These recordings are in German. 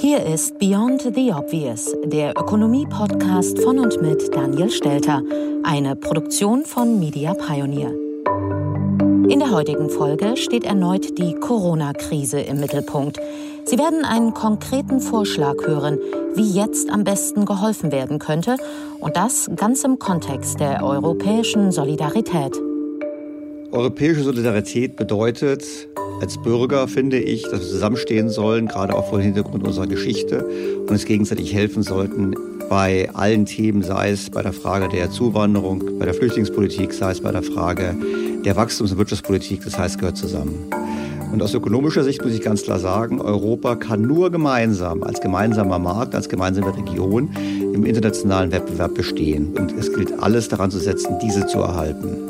Hier ist Beyond the Obvious, der Ökonomie-Podcast von und mit Daniel Stelter, eine Produktion von Media Pioneer. In der heutigen Folge steht erneut die Corona-Krise im Mittelpunkt. Sie werden einen konkreten Vorschlag hören, wie jetzt am besten geholfen werden könnte, und das ganz im Kontext der europäischen Solidarität. Europäische Solidarität bedeutet, als Bürger finde ich, dass wir zusammenstehen sollen, gerade auch vor dem Hintergrund unserer Geschichte und uns gegenseitig helfen sollten bei allen Themen, sei es bei der Frage der Zuwanderung, bei der Flüchtlingspolitik, sei es bei der Frage der Wachstums- und Wirtschaftspolitik. Das heißt, gehört zusammen. Und aus ökonomischer Sicht muss ich ganz klar sagen, Europa kann nur gemeinsam, als gemeinsamer Markt, als gemeinsame Region im internationalen Wettbewerb bestehen. Und es gilt alles daran zu setzen, diese zu erhalten.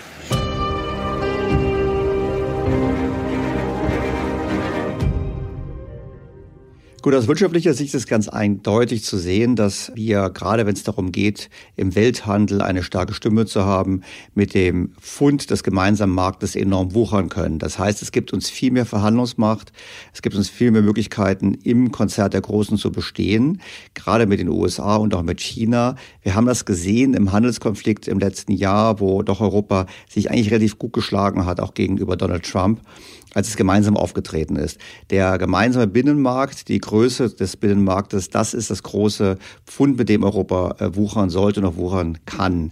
Gut, aus wirtschaftlicher Sicht ist ganz eindeutig zu sehen, dass wir, gerade wenn es darum geht, im Welthandel eine starke Stimme zu haben, mit dem Fund des gemeinsamen Marktes enorm wuchern können. Das heißt, es gibt uns viel mehr Verhandlungsmacht, es gibt uns viel mehr Möglichkeiten, im Konzert der Großen zu bestehen, gerade mit den USA und auch mit China. Wir haben das gesehen im Handelskonflikt im letzten Jahr, wo doch Europa sich eigentlich relativ gut geschlagen hat, auch gegenüber Donald Trump als es gemeinsam aufgetreten ist. Der gemeinsame Binnenmarkt, die Größe des Binnenmarktes, das ist das große Pfund, mit dem Europa äh, wuchern sollte und auch wuchern kann.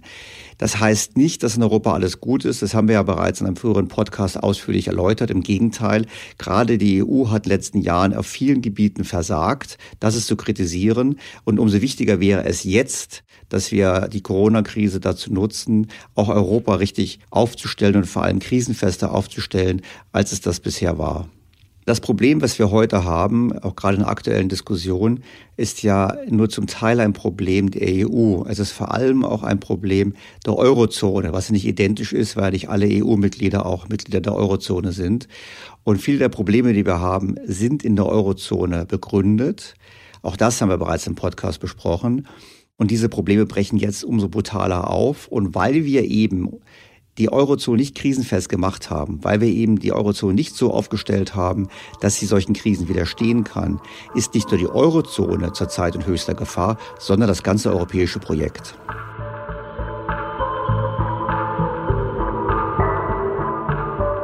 Das heißt nicht, dass in Europa alles gut ist. Das haben wir ja bereits in einem früheren Podcast ausführlich erläutert. Im Gegenteil, gerade die EU hat in den letzten Jahren auf vielen Gebieten versagt. Das ist zu kritisieren. Und umso wichtiger wäre es jetzt, dass wir die Corona-Krise dazu nutzen, auch Europa richtig aufzustellen und vor allem krisenfester aufzustellen, als es das bisher war. Das Problem, was wir heute haben, auch gerade in der aktuellen Diskussion, ist ja nur zum Teil ein Problem der EU. Es ist vor allem auch ein Problem der Eurozone, was nicht identisch ist, weil nicht alle EU-Mitglieder auch Mitglieder der Eurozone sind. Und viele der Probleme, die wir haben, sind in der Eurozone begründet. Auch das haben wir bereits im Podcast besprochen. Und diese Probleme brechen jetzt umso brutaler auf. Und weil wir eben die Eurozone nicht krisenfest gemacht haben, weil wir eben die Eurozone nicht so aufgestellt haben, dass sie solchen Krisen widerstehen kann, ist nicht nur die Eurozone zurzeit in höchster Gefahr, sondern das ganze europäische Projekt.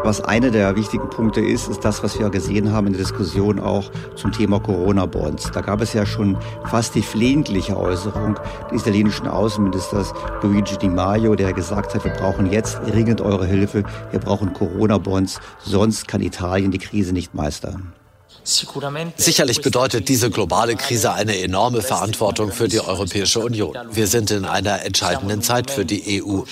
Was einer der wichtigen Punkte ist, ist das, was wir gesehen haben in der Diskussion auch zum Thema Corona-Bonds. Da gab es ja schon fast die flehentliche Äußerung des italienischen Außenministers Luigi Di Maio, der gesagt hat, wir brauchen jetzt dringend eure Hilfe, wir brauchen Corona-Bonds, sonst kann Italien die Krise nicht meistern. Sicherlich bedeutet diese globale Krise eine enorme Verantwortung für die Europäische Union. Wir sind in einer entscheidenden Zeit für die EU.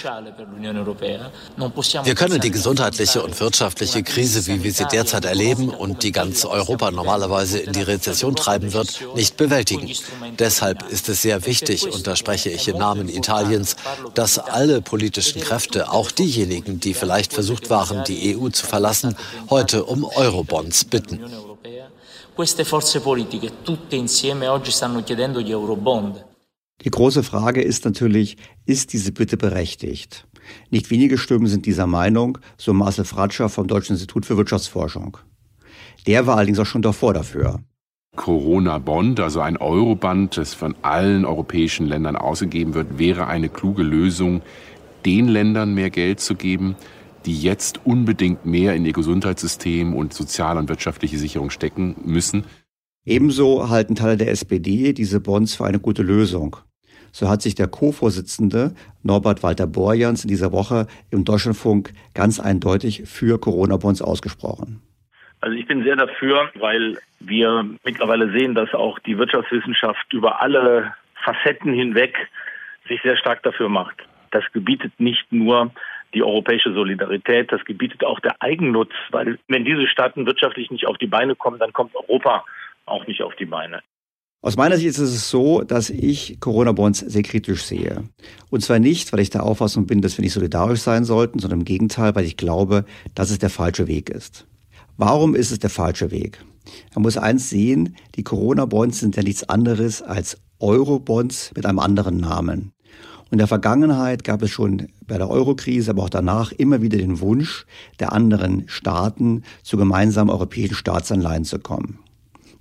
Wir können die gesundheitliche und wirtschaftliche Krise, wie wir sie derzeit erleben und die ganz Europa normalerweise in die Rezession treiben wird, nicht bewältigen. Deshalb ist es sehr wichtig, und da spreche ich im Namen Italiens, dass alle politischen Kräfte, auch diejenigen, die vielleicht versucht waren, die EU zu verlassen, heute um Eurobonds bitten. Queste forze politiche tutte insieme oggi stanno chiedendo gli Eurobond. Die große Frage ist natürlich, ist diese Bitte berechtigt? Nicht wenige Stimmen sind dieser Meinung, so Marcel Fratscher vom Deutschen Institut für Wirtschaftsforschung. Der war allerdings auch schon davor dafür. Corona-Bond, also ein Euroband, das von allen europäischen Ländern ausgegeben wird, wäre eine kluge Lösung, den Ländern mehr Geld zu geben, die jetzt unbedingt mehr in ihr Gesundheitssystem und soziale und wirtschaftliche Sicherung stecken müssen. Ebenso halten Teile der SPD diese Bonds für eine gute Lösung. So hat sich der Co-Vorsitzende Norbert Walter Borjans in dieser Woche im Deutschlandfunk ganz eindeutig für Corona-Bonds ausgesprochen. Also ich bin sehr dafür, weil wir mittlerweile sehen, dass auch die Wirtschaftswissenschaft über alle Facetten hinweg sich sehr stark dafür macht. Das gebietet nicht nur die europäische Solidarität, das gebietet auch der Eigennutz, weil wenn diese Staaten wirtschaftlich nicht auf die Beine kommen, dann kommt Europa auch nicht auf die Beine. Aus meiner Sicht ist es so, dass ich Corona-Bonds sehr kritisch sehe. Und zwar nicht, weil ich der Auffassung bin, dass wir nicht solidarisch sein sollten, sondern im Gegenteil, weil ich glaube, dass es der falsche Weg ist. Warum ist es der falsche Weg? Man muss eins sehen, die Corona-Bonds sind ja nichts anderes als Euro-Bonds mit einem anderen Namen. In der Vergangenheit gab es schon bei der Eurokrise, aber auch danach immer wieder den Wunsch der anderen Staaten, zu gemeinsamen europäischen Staatsanleihen zu kommen.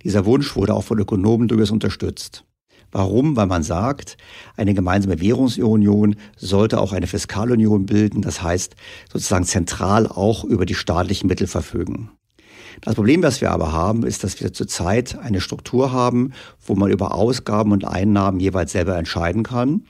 Dieser Wunsch wurde auch von Ökonomen durchaus unterstützt. Warum? Weil man sagt, eine gemeinsame Währungsunion sollte auch eine Fiskalunion bilden, das heißt sozusagen zentral auch über die staatlichen Mittel verfügen. Das Problem, was wir aber haben, ist, dass wir zurzeit eine Struktur haben, wo man über Ausgaben und Einnahmen jeweils selber entscheiden kann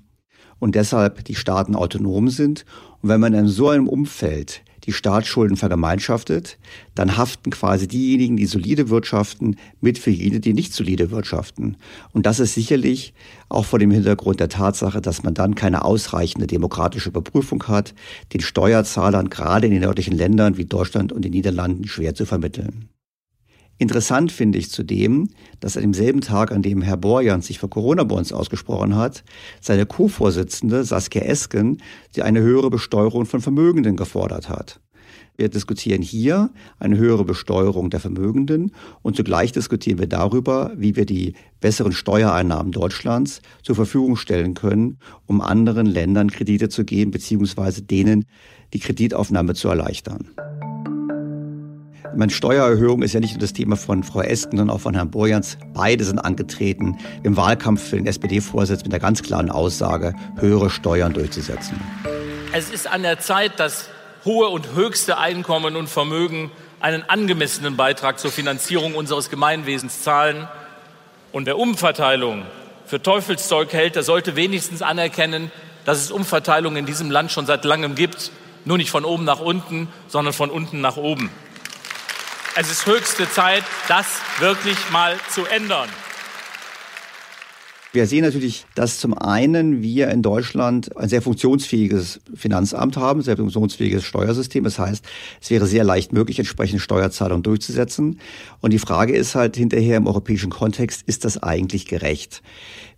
und deshalb die Staaten autonom sind. Und wenn man in so einem Umfeld die Staatsschulden vergemeinschaftet, dann haften quasi diejenigen, die solide wirtschaften, mit für jene, die nicht solide wirtschaften. Und das ist sicherlich auch vor dem Hintergrund der Tatsache, dass man dann keine ausreichende demokratische Überprüfung hat, den Steuerzahlern gerade in den nördlichen Ländern wie Deutschland und den Niederlanden schwer zu vermitteln. Interessant finde ich zudem, dass an demselben Tag, an dem Herr Borjans sich für Corona-Bonds ausgesprochen hat, seine Co-Vorsitzende Saskia Esken die eine höhere Besteuerung von Vermögenden gefordert hat. Wir diskutieren hier eine höhere Besteuerung der Vermögenden und zugleich diskutieren wir darüber, wie wir die besseren Steuereinnahmen Deutschlands zur Verfügung stellen können, um anderen Ländern Kredite zu geben, beziehungsweise denen die Kreditaufnahme zu erleichtern. Meine Steuererhöhung ist ja nicht nur das Thema von Frau Esken, sondern auch von Herrn Borjans. Beide sind angetreten, im Wahlkampf für den SPD-Vorsitz mit der ganz klaren Aussage, höhere Steuern durchzusetzen. Es ist an der Zeit, dass hohe und höchste Einkommen und Vermögen einen angemessenen Beitrag zur Finanzierung unseres Gemeinwesens zahlen. Und wer Umverteilung für Teufelszeug hält, der sollte wenigstens anerkennen, dass es Umverteilung in diesem Land schon seit langem gibt. Nur nicht von oben nach unten, sondern von unten nach oben. Es ist höchste Zeit, das wirklich mal zu ändern. Wir sehen natürlich, dass zum einen wir in Deutschland ein sehr funktionsfähiges Finanzamt haben, sehr funktionsfähiges Steuersystem. Das heißt, es wäre sehr leicht möglich, entsprechende Steuerzahlungen durchzusetzen. Und die Frage ist halt hinterher im europäischen Kontext, ist das eigentlich gerecht?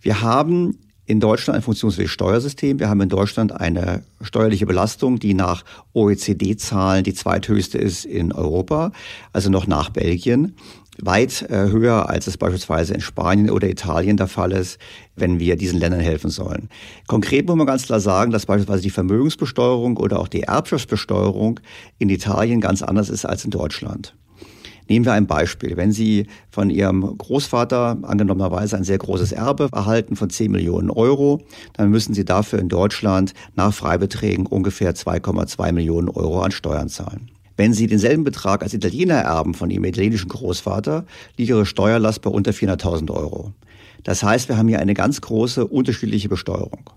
Wir haben in Deutschland ein funktionsfähiges Steuersystem. Wir haben in Deutschland eine steuerliche Belastung, die nach OECD-Zahlen die zweithöchste ist in Europa, also noch nach Belgien. weit äh, höher, als es beispielsweise in Spanien oder Italien der Fall ist, wenn wir diesen Ländern helfen sollen. Konkret muss man ganz klar sagen, dass beispielsweise die Vermögensbesteuerung oder auch die Erbschaftsbesteuerung in Italien ganz anders ist als in Deutschland. Nehmen wir ein Beispiel. Wenn Sie von Ihrem Großvater angenommenerweise ein sehr großes Erbe erhalten von 10 Millionen Euro, dann müssen Sie dafür in Deutschland nach Freibeträgen ungefähr 2,2 Millionen Euro an Steuern zahlen. Wenn Sie denselben Betrag als Italiener erben von Ihrem italienischen Großvater, liegt Ihre Steuerlast bei unter 400.000 Euro. Das heißt, wir haben hier eine ganz große unterschiedliche Besteuerung.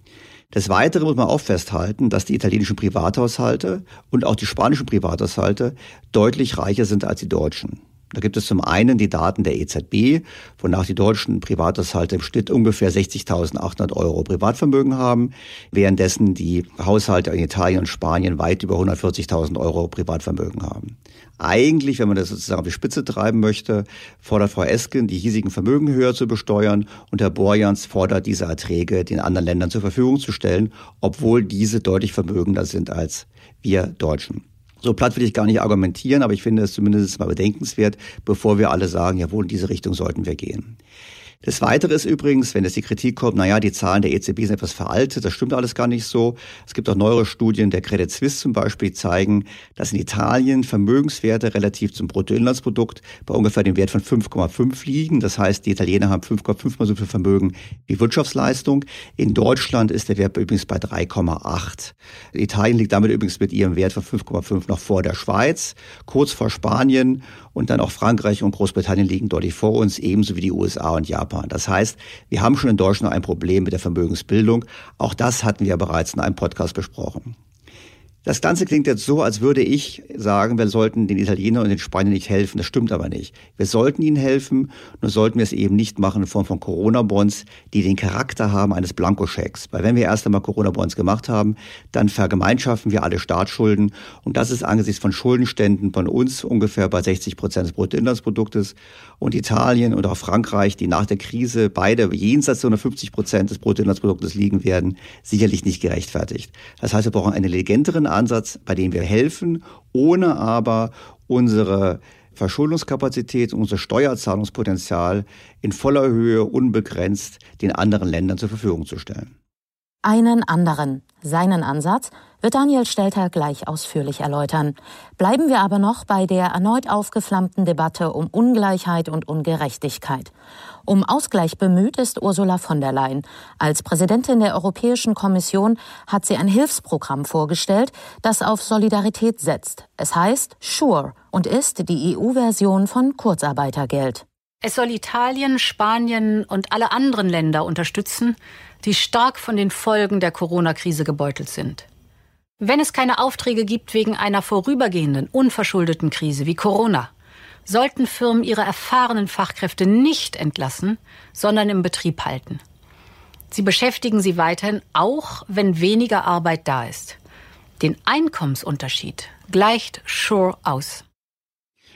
Des Weiteren muss man auch festhalten, dass die italienischen Privathaushalte und auch die spanischen Privathaushalte deutlich reicher sind als die deutschen. Da gibt es zum einen die Daten der EZB, wonach die deutschen Privathaushalte im Schnitt ungefähr 60.800 Euro Privatvermögen haben, währenddessen die Haushalte in Italien und Spanien weit über 140.000 Euro Privatvermögen haben. Eigentlich, wenn man das sozusagen auf die Spitze treiben möchte, fordert Frau Esken, die hiesigen Vermögen höher zu besteuern und Herr Borjans fordert, diese Erträge den anderen Ländern zur Verfügung zu stellen, obwohl diese deutlich vermögender sind als wir Deutschen. So platt will ich gar nicht argumentieren, aber ich finde es zumindest mal bedenkenswert, bevor wir alle sagen, jawohl, in diese Richtung sollten wir gehen. Das Weitere ist übrigens, wenn es die Kritik kommt, naja, die Zahlen der EZB sind etwas veraltet, das stimmt alles gar nicht so. Es gibt auch neuere Studien der Credit Suisse zum Beispiel, die zeigen, dass in Italien Vermögenswerte relativ zum Bruttoinlandsprodukt bei ungefähr dem Wert von 5,5 liegen. Das heißt, die Italiener haben 5,5 mal so viel Vermögen wie Wirtschaftsleistung. In Deutschland ist der Wert übrigens bei 3,8. Italien liegt damit übrigens mit ihrem Wert von 5,5 noch vor der Schweiz, kurz vor Spanien und dann auch Frankreich und Großbritannien liegen deutlich vor uns, ebenso wie die USA und Japan. Das heißt, wir haben schon in Deutschland ein Problem mit der Vermögensbildung. Auch das hatten wir bereits in einem Podcast besprochen. Das Ganze klingt jetzt so, als würde ich sagen, wir sollten den Italienern und den Spaniern nicht helfen. Das stimmt aber nicht. Wir sollten ihnen helfen, nur sollten wir es eben nicht machen in Form von Corona-Bonds, die den Charakter haben eines Blankoschecks. Weil wenn wir erst einmal Corona-Bonds gemacht haben, dann vergemeinschaften wir alle Staatsschulden. Und das ist angesichts von Schuldenständen von uns ungefähr bei 60 Prozent des Bruttoinlandsproduktes. Und Italien und auch Frankreich, die nach der Krise beide jenseits der 50 Prozent des Bruttoinlandsproduktes liegen werden, sicherlich nicht gerechtfertigt. Das heißt, wir brauchen einen intelligenteren Ansatz, bei dem wir helfen, ohne aber unsere Verschuldungskapazität, unser Steuerzahlungspotenzial in voller Höhe unbegrenzt den anderen Ländern zur Verfügung zu stellen. Einen anderen, seinen Ansatz, wird Daniel Stelter gleich ausführlich erläutern. Bleiben wir aber noch bei der erneut aufgeflammten Debatte um Ungleichheit und Ungerechtigkeit. Um Ausgleich bemüht ist Ursula von der Leyen. Als Präsidentin der Europäischen Kommission hat sie ein Hilfsprogramm vorgestellt, das auf Solidarität setzt. Es heißt SURE und ist die EU-Version von Kurzarbeitergeld. Es soll Italien, Spanien und alle anderen Länder unterstützen, die stark von den Folgen der Corona-Krise gebeutelt sind. Wenn es keine Aufträge gibt wegen einer vorübergehenden, unverschuldeten Krise wie Corona, sollten Firmen ihre erfahrenen Fachkräfte nicht entlassen, sondern im Betrieb halten. Sie beschäftigen sie weiterhin, auch wenn weniger Arbeit da ist. Den Einkommensunterschied gleicht Shore aus.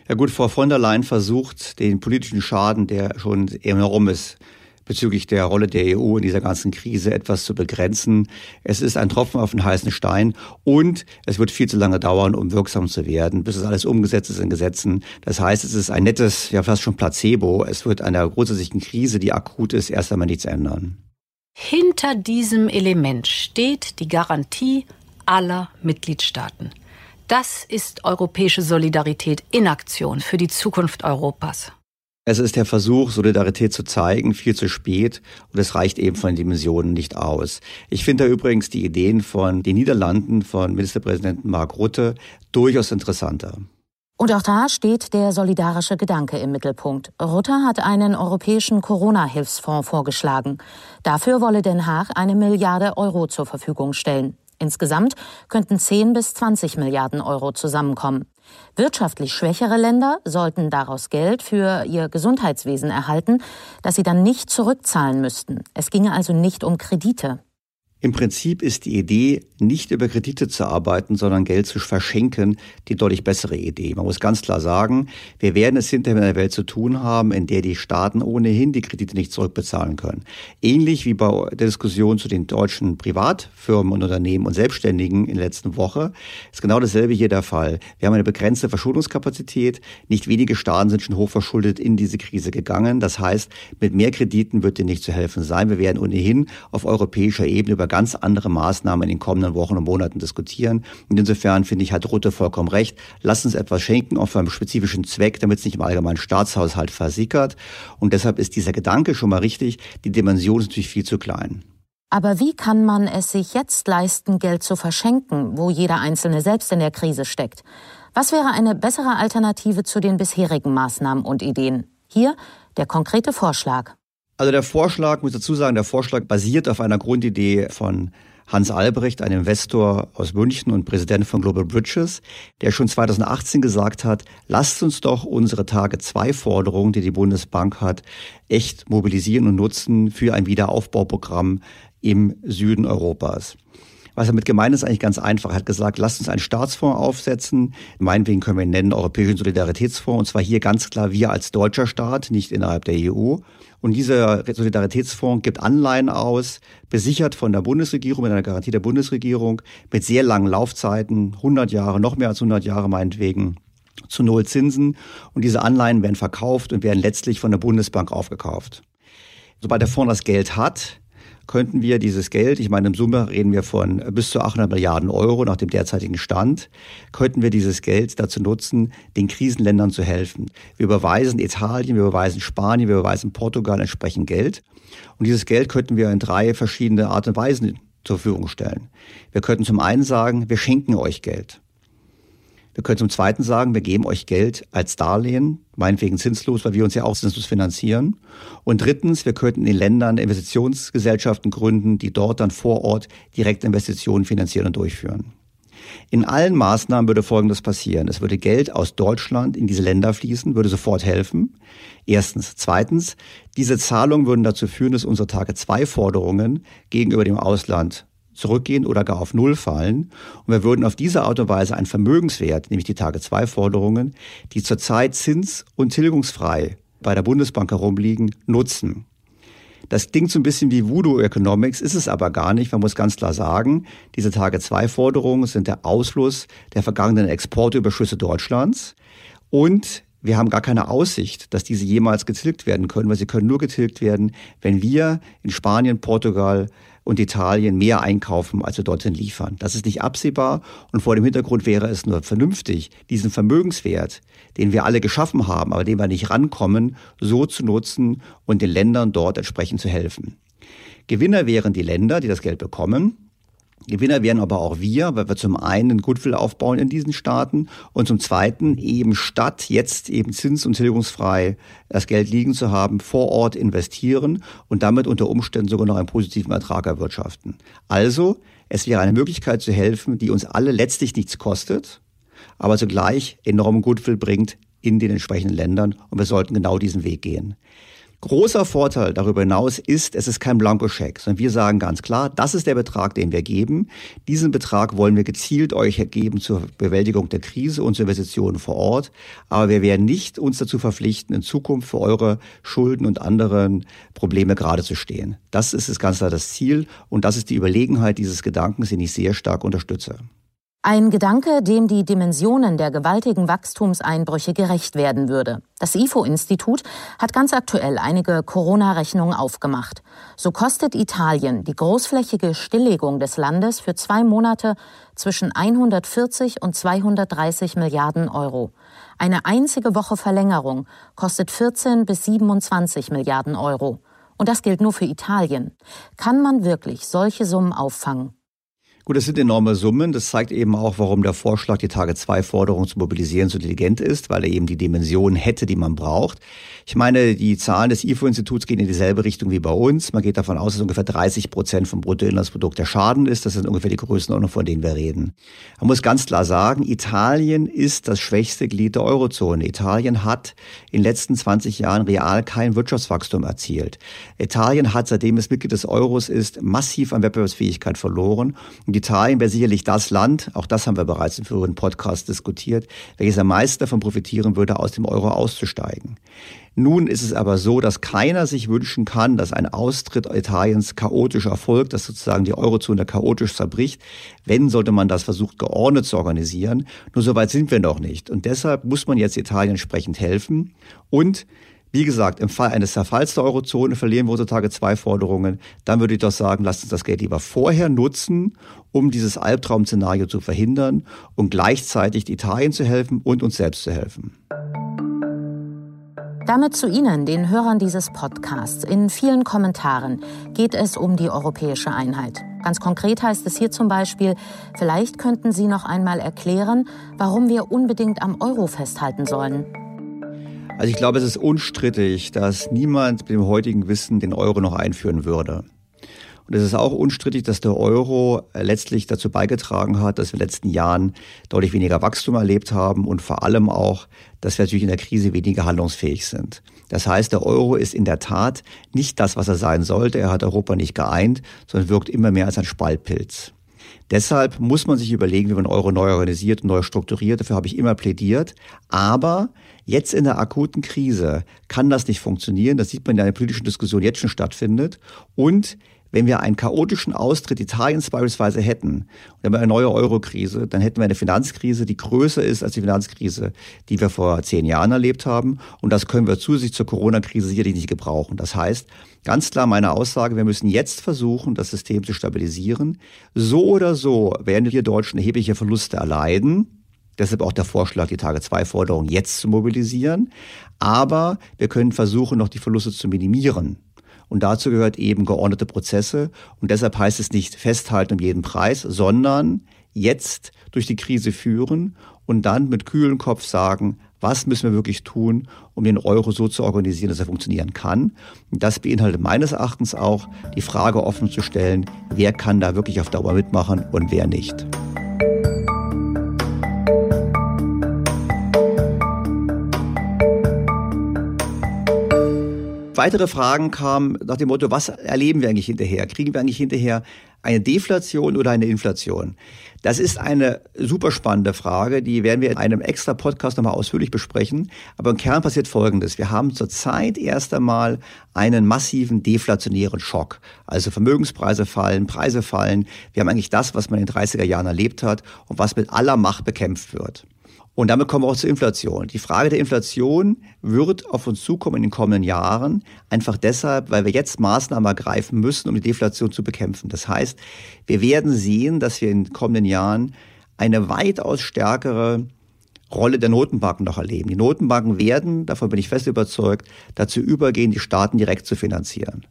Ja gut, Frau von der Leyen versucht, den politischen Schaden, der schon enorm ist, bezüglich der Rolle der EU in dieser ganzen Krise etwas zu begrenzen. Es ist ein Tropfen auf den heißen Stein und es wird viel zu lange dauern, um wirksam zu werden, bis es alles umgesetzt ist in Gesetzen. Das heißt, es ist ein nettes, ja fast schon Placebo. Es wird einer grundsätzlichen Krise, die akut ist, erst einmal nichts ändern. Hinter diesem Element steht die Garantie aller Mitgliedstaaten. Das ist europäische Solidarität in Aktion für die Zukunft Europas. Es ist der Versuch, Solidarität zu zeigen, viel zu spät und es reicht eben von den Dimensionen nicht aus. Ich finde da übrigens die Ideen von den Niederlanden, von Ministerpräsidenten Mark Rutte, durchaus interessanter. Und auch da steht der solidarische Gedanke im Mittelpunkt. Rutte hat einen europäischen Corona-Hilfsfonds vorgeschlagen. Dafür wolle Den Haag eine Milliarde Euro zur Verfügung stellen. Insgesamt könnten 10 bis 20 Milliarden Euro zusammenkommen. Wirtschaftlich schwächere Länder sollten daraus Geld für ihr Gesundheitswesen erhalten, das sie dann nicht zurückzahlen müssten. Es ginge also nicht um Kredite. Im Prinzip ist die Idee, nicht über Kredite zu arbeiten, sondern Geld zu verschenken, die deutlich bessere Idee. Man muss ganz klar sagen, wir werden es hinterher in einer Welt zu tun haben, in der die Staaten ohnehin die Kredite nicht zurückbezahlen können. Ähnlich wie bei der Diskussion zu den deutschen Privatfirmen und Unternehmen und Selbstständigen in der letzten Woche ist genau dasselbe hier der Fall. Wir haben eine begrenzte Verschuldungskapazität. Nicht wenige Staaten sind schon hochverschuldet in diese Krise gegangen. Das heißt, mit mehr Krediten wird dir nicht zu helfen sein. Wir werden ohnehin auf europäischer Ebene über ganz andere Maßnahmen in den kommenden Wochen und Monaten diskutieren. Und insofern finde ich, hat Rutte vollkommen recht. Lass uns etwas schenken, auch für einen spezifischen Zweck, damit es nicht im allgemeinen Staatshaushalt versickert. Und deshalb ist dieser Gedanke schon mal richtig. Die Dimension ist natürlich viel zu klein. Aber wie kann man es sich jetzt leisten, Geld zu verschenken, wo jeder Einzelne selbst in der Krise steckt? Was wäre eine bessere Alternative zu den bisherigen Maßnahmen und Ideen? Hier der konkrete Vorschlag. Also der Vorschlag, muss dazu sagen, der Vorschlag basiert auf einer Grundidee von Hans Albrecht, ein Investor aus München und Präsident von Global Bridges, der schon 2018 gesagt hat, lasst uns doch unsere Tage 2 Forderungen, die die Bundesbank hat, echt mobilisieren und nutzen für ein Wiederaufbauprogramm im Süden Europas. Was damit gemeint ist, eigentlich ganz einfach. Er hat gesagt, lasst uns einen Staatsfonds aufsetzen. Meinetwegen können wir ihn nennen Europäischen Solidaritätsfonds. Und zwar hier ganz klar wir als deutscher Staat, nicht innerhalb der EU. Und dieser Solidaritätsfonds gibt Anleihen aus, besichert von der Bundesregierung, mit einer Garantie der Bundesregierung, mit sehr langen Laufzeiten, 100 Jahre, noch mehr als 100 Jahre meinetwegen, zu Null Zinsen. Und diese Anleihen werden verkauft und werden letztlich von der Bundesbank aufgekauft. Sobald der Fonds das Geld hat, könnten wir dieses Geld, ich meine, im Summe reden wir von bis zu 800 Milliarden Euro nach dem derzeitigen Stand, könnten wir dieses Geld dazu nutzen, den Krisenländern zu helfen. Wir überweisen Italien, wir überweisen Spanien, wir überweisen Portugal entsprechend Geld. Und dieses Geld könnten wir in drei verschiedene Art und Weisen zur Verfügung stellen. Wir könnten zum einen sagen, wir schenken euch Geld. Wir können zum Zweiten sagen, wir geben euch Geld als Darlehen, meinetwegen zinslos, weil wir uns ja auch zinslos finanzieren. Und drittens, wir könnten in Ländern Investitionsgesellschaften gründen, die dort dann vor Ort direkt Investitionen finanzieren und durchführen. In allen Maßnahmen würde Folgendes passieren. Es würde Geld aus Deutschland in diese Länder fließen, würde sofort helfen. Erstens. Zweitens, diese Zahlungen würden dazu führen, dass unsere Tage zwei Forderungen gegenüber dem Ausland zurückgehen oder gar auf Null fallen. Und wir würden auf diese Art und Weise einen Vermögenswert, nämlich die Tage-2-Forderungen, die zurzeit zins- und tilgungsfrei bei der Bundesbank herumliegen, nutzen. Das klingt so ein bisschen wie Voodoo Economics, ist es aber gar nicht. Man muss ganz klar sagen, diese Tage-2-Forderungen sind der Ausfluss der vergangenen Exportüberschüsse Deutschlands. Und wir haben gar keine Aussicht, dass diese jemals getilgt werden können, weil sie können nur getilgt werden, wenn wir in Spanien, Portugal, und Italien mehr einkaufen, als wir dorthin liefern. Das ist nicht absehbar und vor dem Hintergrund wäre es nur vernünftig, diesen Vermögenswert, den wir alle geschaffen haben, aber den wir nicht rankommen, so zu nutzen und den Ländern dort entsprechend zu helfen. Gewinner wären die Länder, die das Geld bekommen, Gewinner wären aber auch wir, weil wir zum einen Goodwill aufbauen in diesen Staaten und zum zweiten eben statt jetzt eben zins- und tilgungsfrei das Geld liegen zu haben, vor Ort investieren und damit unter Umständen sogar noch einen positiven Ertrag erwirtschaften. Also, es wäre eine Möglichkeit zu helfen, die uns alle letztlich nichts kostet, aber zugleich enormen Goodwill bringt in den entsprechenden Ländern und wir sollten genau diesen Weg gehen. Großer Vorteil darüber hinaus ist, es ist kein Blankoscheck, sondern wir sagen ganz klar, das ist der Betrag, den wir geben. Diesen Betrag wollen wir gezielt euch geben zur Bewältigung der Krise und zur Investitionen vor Ort. Aber wir werden nicht uns dazu verpflichten, in Zukunft für eure Schulden und anderen Probleme gerade zu stehen. Das ist ganz klar das Ziel und das ist die Überlegenheit dieses Gedankens, den ich sehr stark unterstütze. Ein Gedanke, dem die Dimensionen der gewaltigen Wachstumseinbrüche gerecht werden würde. Das IFO-Institut hat ganz aktuell einige Corona-Rechnungen aufgemacht. So kostet Italien die großflächige Stilllegung des Landes für zwei Monate zwischen 140 und 230 Milliarden Euro. Eine einzige Woche Verlängerung kostet 14 bis 27 Milliarden Euro. Und das gilt nur für Italien. Kann man wirklich solche Summen auffangen? Gut, das sind enorme Summen. Das zeigt eben auch, warum der Vorschlag, die Tage-2-Forderung zu mobilisieren, so intelligent ist, weil er eben die Dimension hätte, die man braucht. Ich meine, die Zahlen des IFO-Instituts gehen in dieselbe Richtung wie bei uns. Man geht davon aus, dass ungefähr 30 Prozent vom Bruttoinlandsprodukt der Schaden ist. Das sind ungefähr die Größenordnung, von denen wir reden. Man muss ganz klar sagen, Italien ist das schwächste Glied der Eurozone. Italien hat in den letzten 20 Jahren real kein Wirtschaftswachstum erzielt. Italien hat, seitdem es Mitglied des Euros ist, massiv an Wettbewerbsfähigkeit verloren. Und Italien wäre sicherlich das Land, auch das haben wir bereits im früheren Podcast diskutiert, welches am meisten davon profitieren würde, aus dem Euro auszusteigen. Nun ist es aber so, dass keiner sich wünschen kann, dass ein Austritt Italiens chaotisch erfolgt, dass sozusagen die Eurozone chaotisch zerbricht. Wenn, sollte man das versucht, geordnet zu organisieren. Nur so weit sind wir noch nicht. Und deshalb muss man jetzt Italien entsprechend helfen. Und wie gesagt, im Fall eines Zerfalls der Eurozone verlieren wir heutzutage zwei Forderungen. Dann würde ich doch sagen, lasst uns das Geld lieber vorher nutzen, um dieses Albtraum-Szenario zu verhindern und gleichzeitig Italien zu helfen und uns selbst zu helfen. Damit zu Ihnen, den Hörern dieses Podcasts. In vielen Kommentaren geht es um die europäische Einheit. Ganz konkret heißt es hier zum Beispiel, vielleicht könnten Sie noch einmal erklären, warum wir unbedingt am Euro festhalten sollen. Also ich glaube, es ist unstrittig, dass niemand mit dem heutigen Wissen den Euro noch einführen würde. Und es ist auch unstrittig, dass der Euro letztlich dazu beigetragen hat, dass wir in den letzten Jahren deutlich weniger Wachstum erlebt haben und vor allem auch, dass wir natürlich in der Krise weniger handlungsfähig sind. Das heißt, der Euro ist in der Tat nicht das, was er sein sollte. Er hat Europa nicht geeint, sondern wirkt immer mehr als ein Spaltpilz. Deshalb muss man sich überlegen, wie man Euro neu organisiert und neu strukturiert. Dafür habe ich immer plädiert. Aber jetzt in der akuten Krise kann das nicht funktionieren. Das sieht man in der politischen Diskussion jetzt schon stattfindet. Und wenn wir einen chaotischen Austritt Italiens beispielsweise hätten, und wir eine neue Euro-Krise, dann hätten wir eine Finanzkrise, die größer ist als die Finanzkrise, die wir vor zehn Jahren erlebt haben. Und das können wir zusätzlich zur Corona-Krise sicherlich nicht gebrauchen. Das heißt, ganz klar meine Aussage, wir müssen jetzt versuchen, das System zu stabilisieren. So oder so werden wir Deutschen erhebliche Verluste erleiden. Deshalb auch der Vorschlag, die Tage-2-Forderung jetzt zu mobilisieren. Aber wir können versuchen, noch die Verluste zu minimieren. Und dazu gehört eben geordnete Prozesse. Und deshalb heißt es nicht festhalten um jeden Preis, sondern jetzt durch die Krise führen und dann mit kühlem Kopf sagen, was müssen wir wirklich tun, um den Euro so zu organisieren, dass er funktionieren kann. Und das beinhaltet meines Erachtens auch die Frage offen zu stellen, wer kann da wirklich auf Dauer mitmachen und wer nicht. Weitere Fragen kamen nach dem Motto, was erleben wir eigentlich hinterher? Kriegen wir eigentlich hinterher eine Deflation oder eine Inflation? Das ist eine super spannende Frage, die werden wir in einem extra Podcast nochmal ausführlich besprechen. Aber im Kern passiert Folgendes. Wir haben zurzeit erst einmal einen massiven deflationären Schock. Also Vermögenspreise fallen, Preise fallen. Wir haben eigentlich das, was man in den 30er Jahren erlebt hat und was mit aller Macht bekämpft wird. Und damit kommen wir auch zur Inflation. Die Frage der Inflation wird auf uns zukommen in den kommenden Jahren, einfach deshalb, weil wir jetzt Maßnahmen ergreifen müssen, um die Deflation zu bekämpfen. Das heißt, wir werden sehen, dass wir in den kommenden Jahren eine weitaus stärkere Rolle der Notenbanken noch erleben. Die Notenbanken werden, davon bin ich fest überzeugt, dazu übergehen, die Staaten direkt zu finanzieren.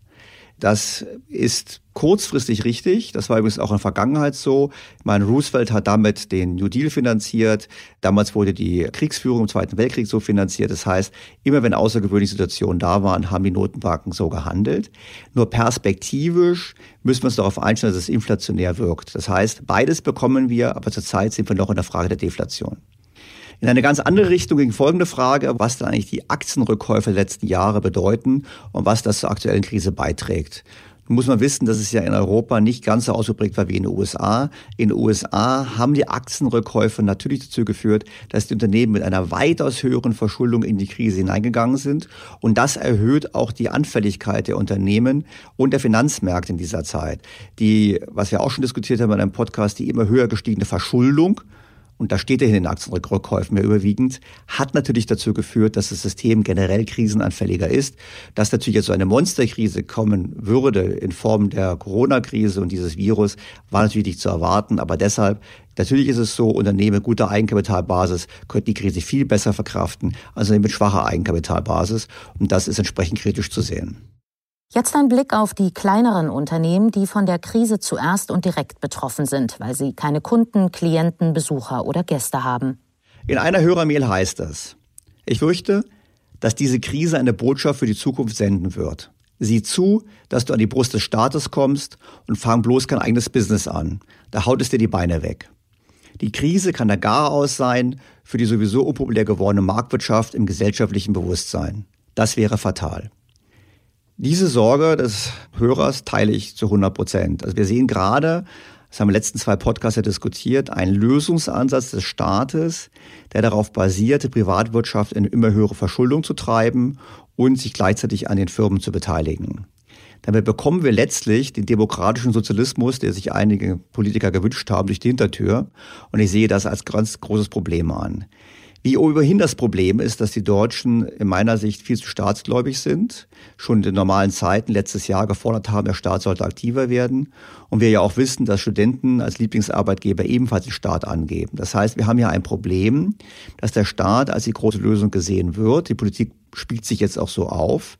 Das ist kurzfristig richtig. Das war übrigens auch in der Vergangenheit so. Ich meine, Roosevelt hat damit den New Deal finanziert. Damals wurde die Kriegsführung im Zweiten Weltkrieg so finanziert. Das heißt, immer wenn außergewöhnliche Situationen da waren, haben die Notenbanken so gehandelt. Nur perspektivisch müssen wir uns darauf einstellen, dass es inflationär wirkt. Das heißt, beides bekommen wir, aber zurzeit sind wir noch in der Frage der Deflation. In eine ganz andere Richtung ging folgende Frage, was dann eigentlich die Aktienrückkäufe der letzten Jahre bedeuten und was das zur aktuellen Krise beiträgt. Nun muss man wissen, dass es ja in Europa nicht ganz so ausgeprägt war wie in den USA. In den USA haben die Aktienrückkäufe natürlich dazu geführt, dass die Unternehmen mit einer weitaus höheren Verschuldung in die Krise hineingegangen sind. Und das erhöht auch die Anfälligkeit der Unternehmen und der Finanzmärkte in dieser Zeit. Die, was wir auch schon diskutiert haben in einem Podcast, die immer höher gestiegene Verschuldung und da steht er in den Aktienrückkäufen mehr überwiegend, hat natürlich dazu geführt, dass das System generell krisenanfälliger ist. Dass natürlich jetzt so eine Monsterkrise kommen würde in Form der Corona-Krise und dieses Virus, war natürlich nicht zu erwarten. Aber deshalb, natürlich ist es so, Unternehmen mit guter Eigenkapitalbasis könnten die Krise viel besser verkraften als mit schwacher Eigenkapitalbasis. Und das ist entsprechend kritisch zu sehen. Jetzt ein Blick auf die kleineren Unternehmen, die von der Krise zuerst und direkt betroffen sind, weil sie keine Kunden, Klienten, Besucher oder Gäste haben. In einer Hörermail heißt es, ich fürchte, dass diese Krise eine Botschaft für die Zukunft senden wird. Sieh zu, dass du an die Brust des Staates kommst und fang bloß kein eigenes Business an. Da haut es dir die Beine weg. Die Krise kann der Garaus sein für die sowieso unpopulär gewordene Marktwirtschaft im gesellschaftlichen Bewusstsein. Das wäre fatal. Diese Sorge des Hörers teile ich zu 100 Prozent. Also wir sehen gerade, das haben wir letzten zwei Podcasts ja diskutiert, einen Lösungsansatz des Staates, der darauf basiert, die Privatwirtschaft in immer höhere Verschuldung zu treiben und sich gleichzeitig an den Firmen zu beteiligen. Damit bekommen wir letztlich den demokratischen Sozialismus, der sich einige Politiker gewünscht haben, durch die Hintertür. Und ich sehe das als ganz großes Problem an. Wie ohnehin das Problem ist, dass die Deutschen in meiner Sicht viel zu staatsgläubig sind, schon in den normalen Zeiten letztes Jahr gefordert haben, der Staat sollte aktiver werden. Und wir ja auch wissen, dass Studenten als Lieblingsarbeitgeber ebenfalls den Staat angeben. Das heißt, wir haben ja ein Problem, dass der Staat als die große Lösung gesehen wird. Die Politik spielt sich jetzt auch so auf.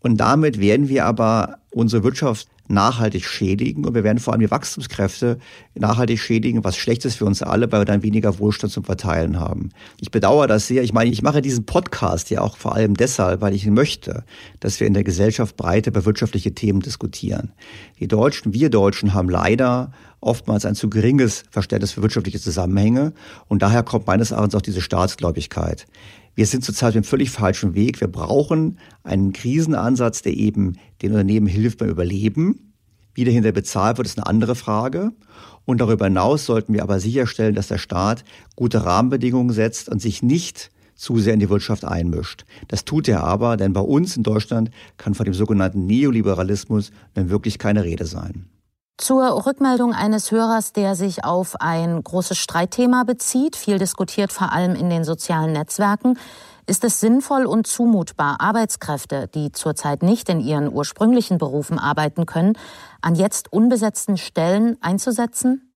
Und damit werden wir aber unsere Wirtschaft nachhaltig schädigen und wir werden vor allem die Wachstumskräfte nachhaltig schädigen, was schlecht ist für uns alle, weil wir dann weniger Wohlstand zum Verteilen haben. Ich bedauere das sehr. Ich meine, ich mache diesen Podcast ja auch vor allem deshalb, weil ich möchte, dass wir in der Gesellschaft breite über wirtschaftliche Themen diskutieren. Die Deutschen, wir Deutschen haben leider oftmals ein zu geringes Verständnis für wirtschaftliche Zusammenhänge und daher kommt meines Erachtens auch diese Staatsgläubigkeit. Wir sind zurzeit auf dem völlig falschen Weg. Wir brauchen einen Krisenansatz, der eben den Unternehmen hilft beim Überleben. Wie dahinter bezahlt wird, ist eine andere Frage. Und darüber hinaus sollten wir aber sicherstellen, dass der Staat gute Rahmenbedingungen setzt und sich nicht zu sehr in die Wirtschaft einmischt. Das tut er aber, denn bei uns in Deutschland kann von dem sogenannten Neoliberalismus dann wirklich keine Rede sein. Zur Rückmeldung eines Hörers, der sich auf ein großes Streitthema bezieht, viel diskutiert vor allem in den sozialen Netzwerken, ist es sinnvoll und zumutbar, Arbeitskräfte, die zurzeit nicht in ihren ursprünglichen Berufen arbeiten können, an jetzt unbesetzten Stellen einzusetzen?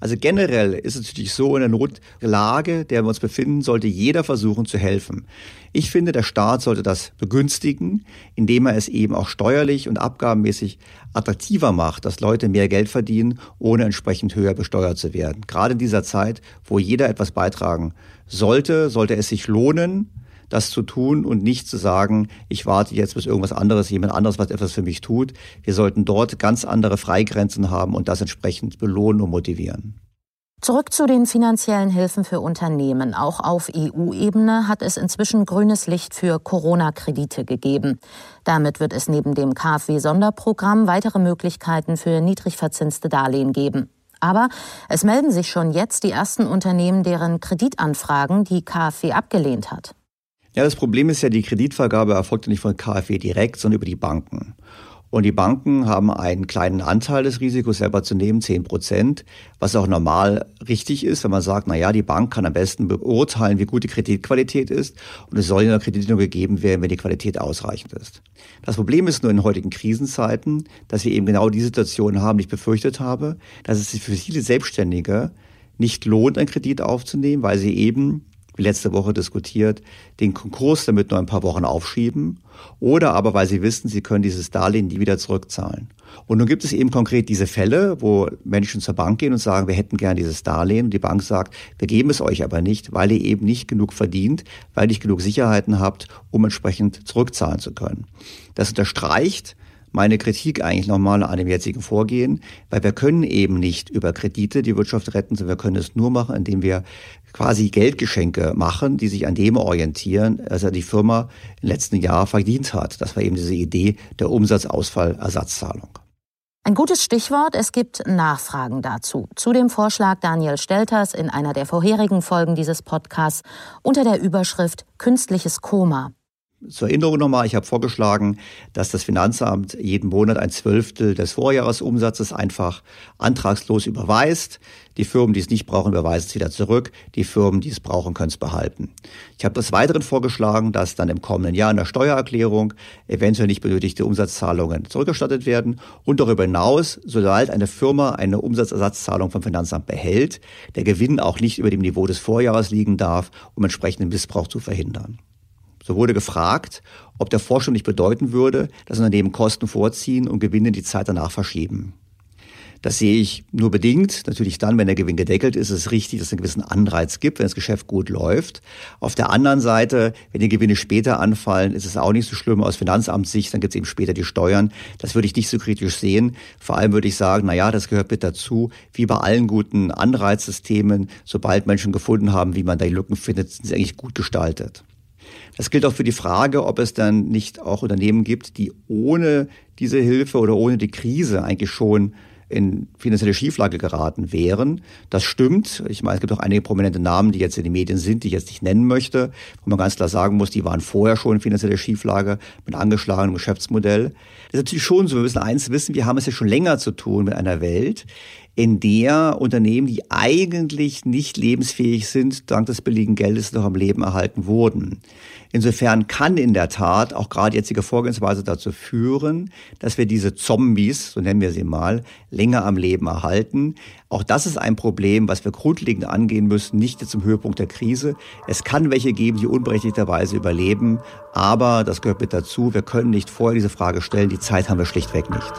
Also generell ist es natürlich so, in der Notlage, der wir uns befinden, sollte jeder versuchen zu helfen. Ich finde, der Staat sollte das begünstigen, indem er es eben auch steuerlich und abgabenmäßig attraktiver macht, dass Leute mehr Geld verdienen, ohne entsprechend höher besteuert zu werden. Gerade in dieser Zeit, wo jeder etwas beitragen sollte, sollte es sich lohnen, das zu tun und nicht zu sagen, ich warte jetzt, bis irgendwas anderes, jemand anderes was etwas für mich tut. Wir sollten dort ganz andere Freigrenzen haben und das entsprechend belohnen und motivieren. Zurück zu den finanziellen Hilfen für Unternehmen. Auch auf EU-Ebene hat es inzwischen grünes Licht für Corona-Kredite gegeben. Damit wird es neben dem KfW-Sonderprogramm weitere Möglichkeiten für niedrig verzinste Darlehen geben. Aber es melden sich schon jetzt die ersten Unternehmen, deren Kreditanfragen die KfW abgelehnt hat. Ja, das Problem ist ja, die Kreditvergabe erfolgt nicht von KfW direkt, sondern über die Banken. Und die Banken haben einen kleinen Anteil des Risikos selber zu nehmen, 10 Prozent, was auch normal richtig ist, wenn man sagt, na ja, die Bank kann am besten beurteilen, wie gut die Kreditqualität ist und es soll ja Kredit nur gegeben werden, wenn die Qualität ausreichend ist. Das Problem ist nur in heutigen Krisenzeiten, dass wir eben genau die Situation haben, die ich befürchtet habe, dass es sich für viele Selbstständige nicht lohnt, einen Kredit aufzunehmen, weil sie eben wie letzte Woche diskutiert, den Konkurs damit nur ein paar Wochen aufschieben oder aber weil sie wissen, sie können dieses Darlehen nie wieder zurückzahlen. Und nun gibt es eben konkret diese Fälle, wo Menschen zur Bank gehen und sagen, wir hätten gern dieses Darlehen und die Bank sagt, wir geben es euch aber nicht, weil ihr eben nicht genug verdient, weil ihr nicht genug Sicherheiten habt, um entsprechend zurückzahlen zu können. Das unterstreicht, meine Kritik eigentlich nochmal an dem jetzigen Vorgehen, weil wir können eben nicht über Kredite die Wirtschaft retten, sondern wir können es nur machen, indem wir quasi Geldgeschenke machen, die sich an dem orientieren, was die Firma im letzten Jahr verdient hat. Das war eben diese Idee der Umsatzausfallersatzzahlung. Ein gutes Stichwort, es gibt Nachfragen dazu. Zu dem Vorschlag Daniel Stelters in einer der vorherigen Folgen dieses Podcasts unter der Überschrift Künstliches Koma. Zur Erinnerung nochmal, ich habe vorgeschlagen, dass das Finanzamt jeden Monat ein Zwölftel des Vorjahresumsatzes einfach antragslos überweist. Die Firmen, die es nicht brauchen, überweisen es wieder zurück. Die Firmen, die es brauchen, können es behalten. Ich habe des Weiteren vorgeschlagen, dass dann im kommenden Jahr in der Steuererklärung eventuell nicht benötigte Umsatzzahlungen zurückgestattet werden. Und darüber hinaus, sobald eine Firma eine Umsatzersatzzahlung vom Finanzamt behält, der Gewinn auch nicht über dem Niveau des Vorjahres liegen darf, um entsprechenden Missbrauch zu verhindern. So wurde gefragt, ob der Vorschub nicht bedeuten würde, dass Unternehmen Kosten vorziehen und Gewinne die Zeit danach verschieben. Das sehe ich nur bedingt. Natürlich dann, wenn der Gewinn gedeckelt ist, ist es richtig, dass es einen gewissen Anreiz gibt, wenn das Geschäft gut läuft. Auf der anderen Seite, wenn die Gewinne später anfallen, ist es auch nicht so schlimm aus Finanzamtssicht, dann gibt es eben später die Steuern. Das würde ich nicht so kritisch sehen. Vor allem würde ich sagen, na ja, das gehört mit dazu. Wie bei allen guten Anreizsystemen, sobald Menschen gefunden haben, wie man da die Lücken findet, sind sie eigentlich gut gestaltet. Das gilt auch für die Frage, ob es dann nicht auch Unternehmen gibt, die ohne diese Hilfe oder ohne die Krise eigentlich schon in finanzielle Schieflage geraten wären. Das stimmt. Ich meine, es gibt auch einige prominente Namen, die jetzt in den Medien sind, die ich jetzt nicht nennen möchte, wo man ganz klar sagen muss, die waren vorher schon in finanzieller Schieflage mit angeschlagenem Geschäftsmodell. Das ist natürlich schon so. Wir müssen eins wissen, wir haben es ja schon länger zu tun mit einer Welt, in der Unternehmen, die eigentlich nicht lebensfähig sind, dank des billigen Geldes noch am Leben erhalten wurden. Insofern kann in der Tat auch gerade jetzige Vorgehensweise dazu führen, dass wir diese Zombies, so nennen wir sie mal, länger am Leben erhalten. Auch das ist ein Problem, was wir grundlegend angehen müssen, nicht zum Höhepunkt der Krise. Es kann welche geben, die unberechtigterweise überleben, aber das gehört mit dazu. Wir können nicht vorher diese Frage stellen. Die Zeit haben wir schlichtweg nicht.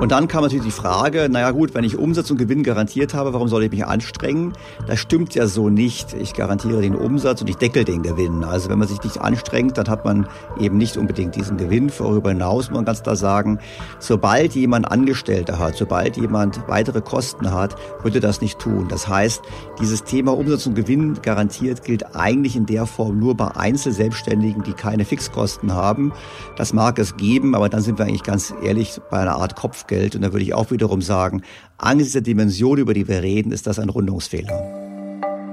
Und dann kam natürlich die Frage, naja gut, wenn ich Umsatz und Gewinn garantiert habe, warum soll ich mich anstrengen? Das stimmt ja so nicht. Ich garantiere den Umsatz und ich deckel den Gewinn. Also wenn man sich nicht anstrengt, dann hat man eben nicht unbedingt diesen Gewinn. Darüber hinaus muss man ganz klar sagen, sobald jemand Angestellte hat, sobald jemand weitere Kosten hat, würde das nicht tun. Das heißt, dieses Thema Umsatz und Gewinn garantiert gilt eigentlich in der Form nur bei Einzelselbstständigen, die keine Fixkosten haben. Das mag es geben, aber dann sind wir eigentlich ganz ehrlich bei einer Art Kopf Geld. Und da würde ich auch wiederum sagen, angesichts der Dimension, über die wir reden, ist das ein Rundungsfehler.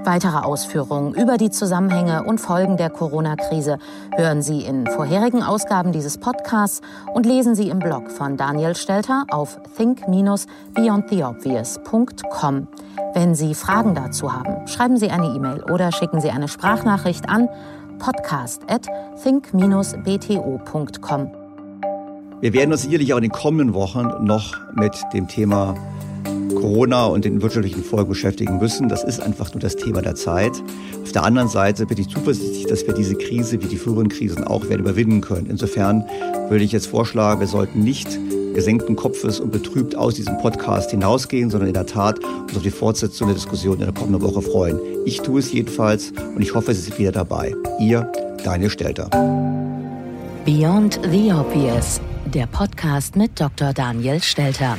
Weitere Ausführungen über die Zusammenhänge und Folgen der Corona-Krise hören Sie in vorherigen Ausgaben dieses Podcasts und lesen Sie im Blog von Daniel Stelter auf think-beyondtheobvious.com. Wenn Sie Fragen dazu haben, schreiben Sie eine E-Mail oder schicken Sie eine Sprachnachricht an podcast at think-bto.com. Wir werden uns sicherlich auch in den kommenden Wochen noch mit dem Thema Corona und den wirtschaftlichen Folgen beschäftigen müssen. Das ist einfach nur das Thema der Zeit. Auf der anderen Seite bin ich zuversichtlich, dass wir diese Krise wie die früheren Krisen auch werden überwinden können. Insofern würde ich jetzt vorschlagen, wir sollten nicht gesenkten Kopfes und betrübt aus diesem Podcast hinausgehen, sondern in der Tat uns auf die Fortsetzung der Diskussion in der kommenden Woche freuen. Ich tue es jedenfalls und ich hoffe, Sie sind wieder dabei. Ihr Daniel Stelter. Beyond the Obvious der Podcast mit Dr. Daniel Stelter.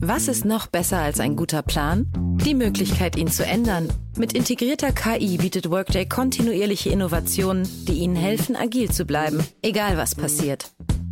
Was ist noch besser als ein guter Plan? Die Möglichkeit, ihn zu ändern. Mit integrierter KI bietet Workday kontinuierliche Innovationen, die Ihnen helfen, agil zu bleiben, egal was passiert.